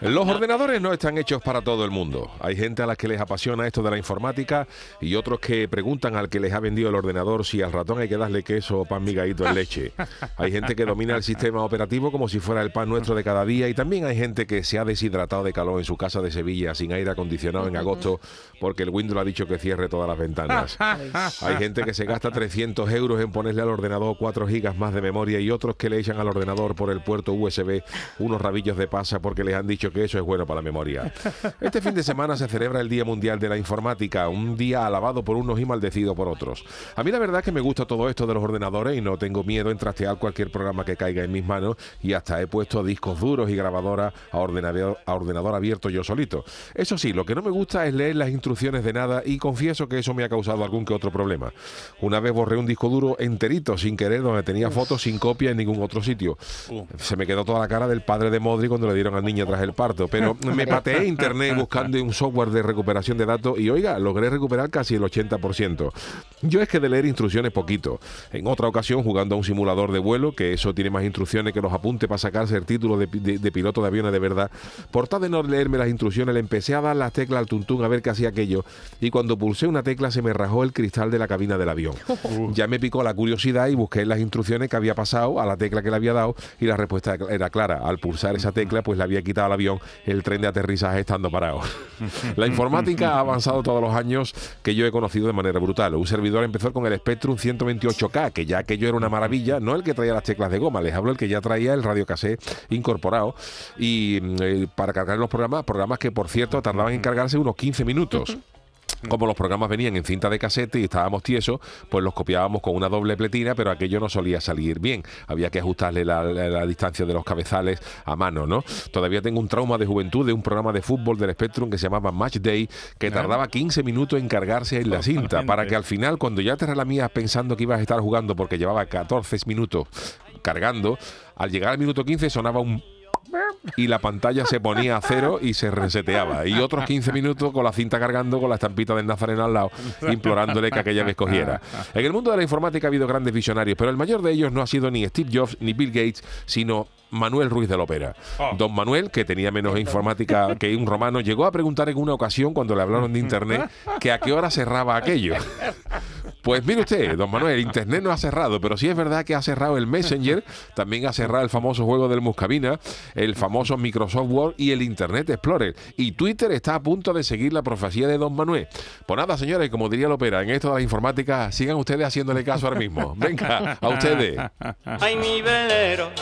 Los ordenadores no están hechos para todo el mundo. Hay gente a la que les apasiona esto de la informática y otros que preguntan al que les ha vendido el ordenador si al ratón hay que darle queso o pan migadito en leche. Hay gente que domina el sistema operativo como si fuera el pan nuestro de cada día y también hay gente que se ha deshidratado de calor en su casa de Sevilla sin aire acondicionado en agosto porque el Windows ha dicho que cierre todas las ventanas. Hay gente que se gasta 300 euros en ponerle al ordenador 4 gigas más de memoria y otros que le echan al ordenador por el puerto USB unos rabillos de pasa porque les han dicho que eso es bueno para la memoria. Este fin de semana se celebra el Día Mundial de la Informática, un día alabado por unos y maldecido por otros. A mí la verdad es que me gusta todo esto de los ordenadores y no tengo miedo en trastear cualquier programa que caiga en mis manos y hasta he puesto discos duros y grabadoras a ordenador, a ordenador abierto yo solito. Eso sí, lo que no me gusta es leer las instrucciones de nada y confieso que eso me ha causado algún que otro problema. Una vez borré un disco duro enterito sin querer donde tenía fotos sin copia en ningún otro sitio. Se me quedó toda la cara del padre de Modri cuando le dieron al niño tras el parto, pero me pateé internet buscando un software de recuperación de datos y oiga, logré recuperar casi el 80%. Yo es que de leer instrucciones poquito. En otra ocasión jugando a un simulador de vuelo, que eso tiene más instrucciones que los apuntes para sacarse el título de, de- de piloto de aviones de verdad, por tal de no leerme las instrucciones le empecé a dar las teclas al tuntún a ver qué hacía aquello y cuando pulsé una tecla se me rajó el cristal de la cabina del avión. Ya me picó la curiosidad y busqué las instrucciones que había pasado a la tecla que le había dado y la respuesta era clara. Al pulsar esa tecla pues le había quitado al avión el tren de aterrizaje estando parado. La informática ha avanzado todos los años que yo he conocido de manera brutal. Un servidor empezó con el Spectrum 128K, que ya aquello era una maravilla, no el que traía las teclas de goma, les hablo el que ya traía el radio cassette incorporado y mm, eh, para cargar los programas, programas que por cierto tardaban en cargarse unos 15 minutos. Como los programas venían en cinta de casete y estábamos tiesos, pues los copiábamos con una doble pletina, pero aquello no solía salir bien. Había que ajustarle la, la- la distancia de los cabezales a mano, ¿no? Todavía tengo un trauma de juventud de un programa de fútbol del Spectrum que se llamaba Match Day, que tardaba 15 minutos en cargarse en la cinta, para que al final, cuando ya te relamías pensando que ibas a estar jugando porque llevaba 14 minutos cargando, al llegar al minuto 15 sonaba un y la pantalla se ponía a cero y se reseteaba. Y otros 15 minutos con la cinta cargando con la estampita del Nazareno al lado, implorándole que aquella vez cogiera. En el mundo de la informática ha habido grandes visionarios, pero el mayor de ellos no ha sido ni Steve Jobs ni Bill Gates, sino Manuel Ruiz de la Ópera. Don Manuel, que tenía menos informática que un romano, llegó a preguntar en una ocasión cuando le hablaron de Internet que a qué hora cerraba aquello. Pues mire usted, don Manuel, el Internet no ha cerrado, pero sí es verdad que ha cerrado el Messenger, también ha cerrado el famoso juego del Muscabina, el famoso Microsoft Word y el Internet Explorer. Y Twitter está a punto de seguir la profecía de don Manuel. Pues nada, señores, como diría Lopera, en esto de la informática, sigan ustedes haciéndole caso ahora mismo. Venga, a ustedes. Ay, mi velero,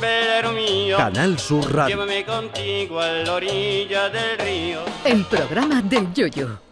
velero mío, Canal Sur Radio. llévame contigo a la orilla del río. El programa del Yoyo.